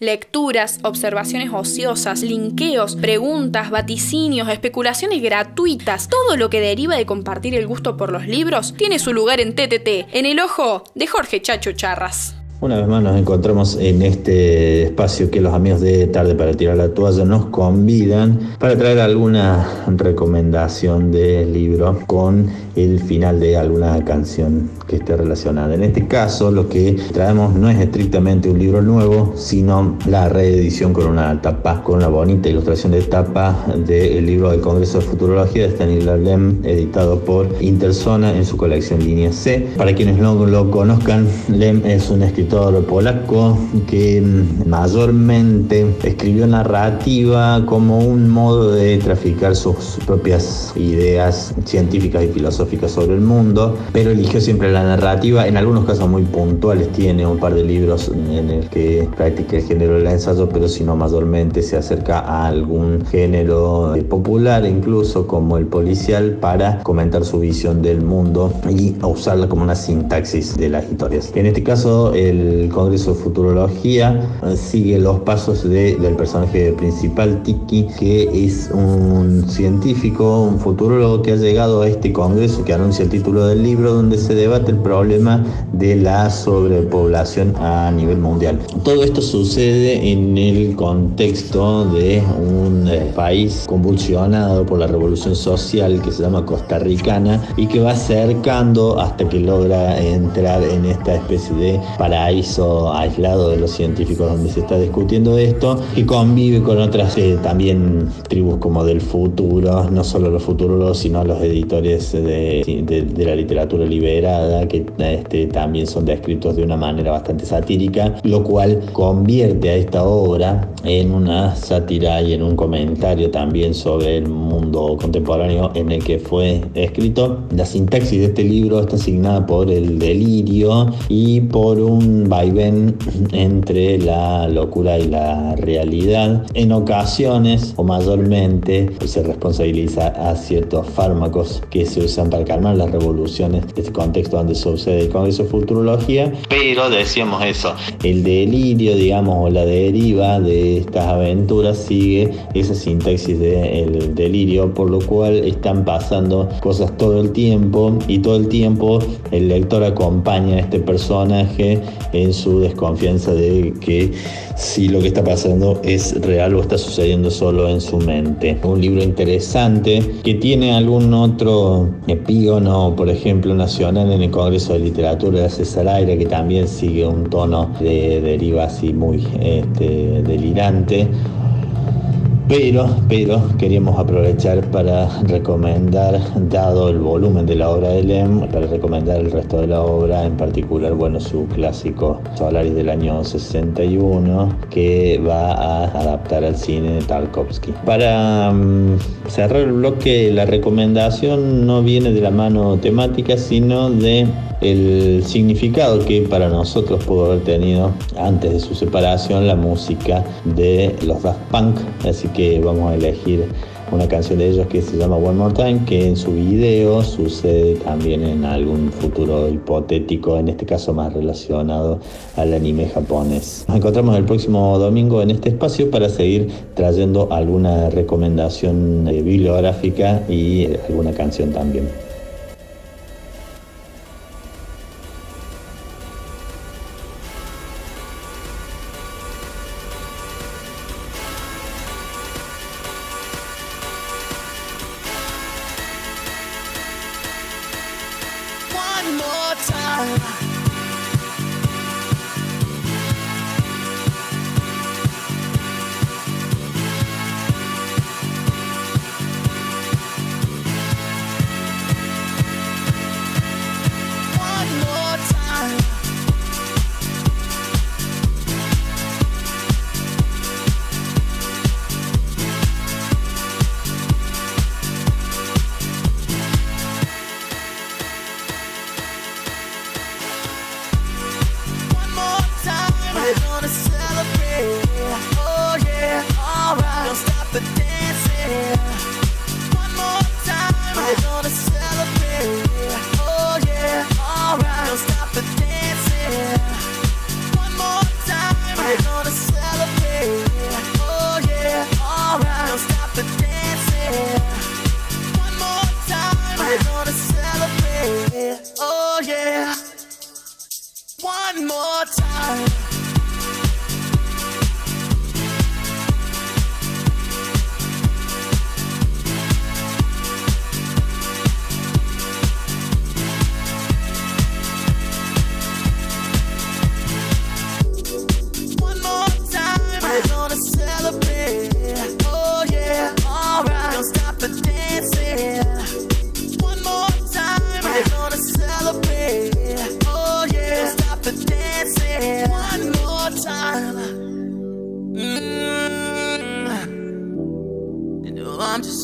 Lecturas, observaciones ociosas, linkeos, preguntas, vaticinios, especulaciones gratuitas, todo lo que deriva de compartir el gusto por los libros tiene su lugar en TTT, en el ojo de Jorge Chacho Charras. Una vez más nos encontramos en este espacio que los amigos de Tarde para Tirar la Toalla nos convidan para traer alguna recomendación de libro con el final de alguna canción que esté relacionada. En este caso lo que traemos no es estrictamente un libro nuevo, sino la reedición con una tapa, con una bonita ilustración de tapa del libro del Congreso de Futurología de Stanislav Lem, editado por Interzona en su colección Línea C. Para quienes no lo conozcan, Lem es un escritor polaco que mayormente escribió narrativa como un modo de traficar sus propias ideas científicas y filosóficas sobre el mundo, pero eligió siempre la narrativa, en algunos casos muy puntuales, tiene un par de libros en el que practica el género del ensayo, pero si no mayormente se acerca a algún género popular, incluso como el policial, para comentar su visión del mundo y usarla como una sintaxis de las historias. En este caso, el el Congreso de Futurología sigue los pasos del personaje principal, Tiki, que es un científico, un futurólogo que ha llegado a este Congreso que anuncia el título del libro, donde se debate el problema de la sobrepoblación a nivel mundial. Todo esto sucede en el contexto de un eh, país convulsionado por la revolución social que se llama Costa Ricana y que va acercando hasta que logra entrar en esta especie de paraíso paraíso aislado de los científicos donde se está discutiendo esto y convive con otras eh, también tribus como del futuro, no solo los futurólogos, sino los editores de, la literatura liberada, que este, también son descritos de una manera bastante satírica, lo cual convierte a esta obra en una sátira y en un comentario también sobre el mundo contemporáneo en el que fue escrito. La sintaxis de este libro está asignada por el delirio y por un vaivén entre la locura y la realidad. En ocasiones o mayormente se responsabiliza a ciertos fármacos que se usan para calmar las revoluciones este contexto donde sucede el Congreso de Futurología. Pero decíamos eso, el delirio, digamos, o la deriva de estas aventuras sigue esa sintaxis del delirio, por lo cual están pasando cosas todo el tiempo y todo el tiempo el lector acompaña a este personaje en su desconfianza de que si lo que está pasando es real o está sucediendo solo en su mente. Un libro interesante que tiene algún otro epígono, por ejemplo, nacional en el Congreso de Literatura de César Aire, que también sigue un tono de deriva así muy este, delirante pero, pero queríamos aprovechar para recomendar, dado el volumen de la obra de Lem, para recomendar el resto de la obra, en particular, bueno, su clásico Solaris del año 61, que va a adaptar al cine de Tarkovsky. Para mm, cerrar el bloque, la recomendación no viene de la mano temática, sino de el significado que para nosotros pudo haber tenido antes de su separación la música de los Daft Punk. Así que vamos a elegir una canción de ellos que se llama One More Time, que en su video sucede también en algún futuro hipotético, en este caso más relacionado al anime japonés. Nos encontramos el próximo domingo en este espacio para seguir trayendo alguna recomendación bibliográfica y alguna canción también. la.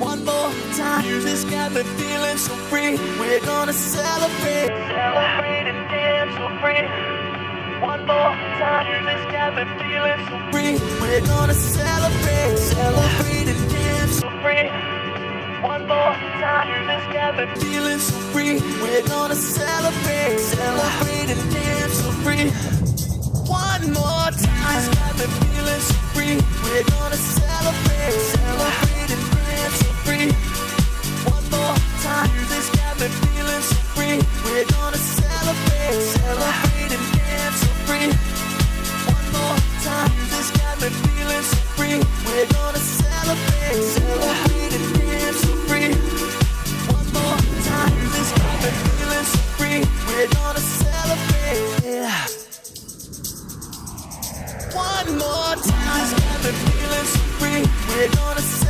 one more time. Music's got me feeling so free. We're gonna celebrate, celebrate and dance so free. One more time. Music's got me feeling so free. We're gonna celebrate, celebrate and dance so free. One more time. Music's got me feeling so free. We're gonna celebrate, celebrate and dance so free. One more time. Music's got me feeling so free. We're gonna celebrate, celebrate and dance. One more time, music's got me feeling so free. We're gonna celebrate, celebrate and dance. So free, one more time this game feel is free we're gonna celebrate, celebrate and dance so free. One more time, this got my feelings free. We're gonna